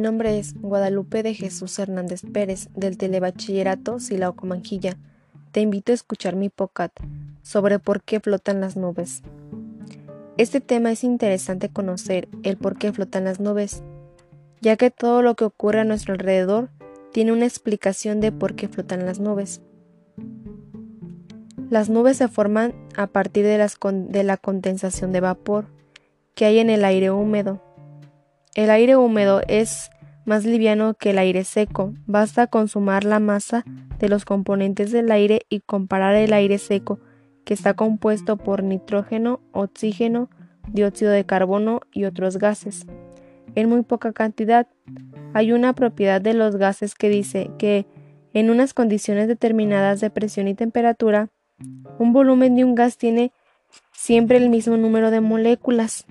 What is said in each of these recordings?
nombre es Guadalupe de Jesús Hernández Pérez, del Telebachillerato Silao Comanjilla. Te invito a escuchar mi podcast sobre por qué flotan las nubes. Este tema es interesante conocer el por qué flotan las nubes, ya que todo lo que ocurre a nuestro alrededor tiene una explicación de por qué flotan las nubes. Las nubes se forman a partir de la condensación de vapor que hay en el aire húmedo el aire húmedo es más liviano que el aire seco. Basta consumar la masa de los componentes del aire y comparar el aire seco, que está compuesto por nitrógeno, oxígeno, dióxido de carbono y otros gases. En muy poca cantidad. Hay una propiedad de los gases que dice que en unas condiciones determinadas de presión y temperatura, un volumen de un gas tiene siempre el mismo número de moléculas.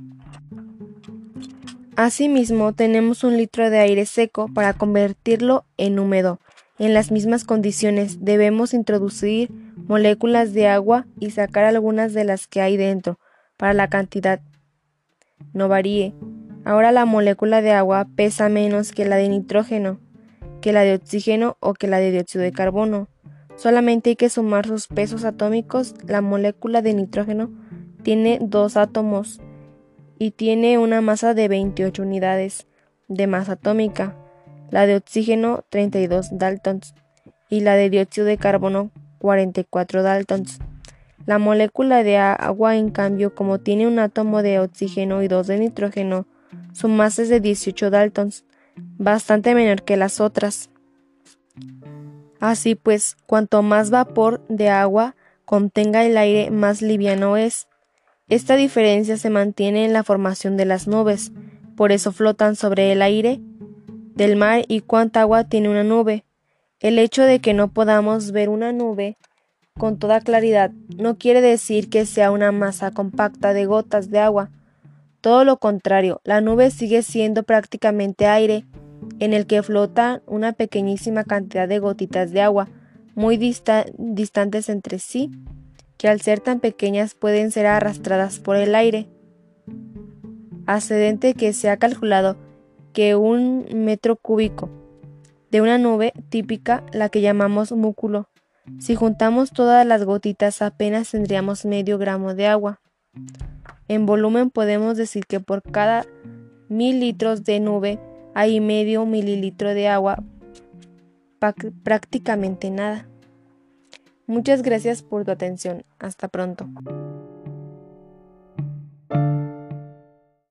Asimismo, tenemos un litro de aire seco para convertirlo en húmedo. En las mismas condiciones debemos introducir moléculas de agua y sacar algunas de las que hay dentro, para la cantidad no varíe. Ahora la molécula de agua pesa menos que la de nitrógeno, que la de oxígeno o que la de dióxido de carbono. Solamente hay que sumar sus pesos atómicos. La molécula de nitrógeno tiene dos átomos y tiene una masa de 28 unidades de masa atómica, la de oxígeno 32 daltons y la de dióxido de carbono 44 daltons. La molécula de agua, en cambio, como tiene un átomo de oxígeno y dos de nitrógeno, su masa es de 18 daltons, bastante menor que las otras. Así pues, cuanto más vapor de agua contenga el aire, más liviano es, esta diferencia se mantiene en la formación de las nubes, por eso flotan sobre el aire del mar y cuánta agua tiene una nube. El hecho de que no podamos ver una nube con toda claridad no quiere decir que sea una masa compacta de gotas de agua. Todo lo contrario, la nube sigue siendo prácticamente aire, en el que flota una pequeñísima cantidad de gotitas de agua, muy distantes entre sí que al ser tan pequeñas pueden ser arrastradas por el aire. Ascendente que se ha calculado que un metro cúbico de una nube típica, la que llamamos múculo, si juntamos todas las gotitas apenas tendríamos medio gramo de agua. En volumen podemos decir que por cada mil litros de nube hay medio mililitro de agua, prácticamente nada. Muchas gracias por tu atención. Hasta pronto.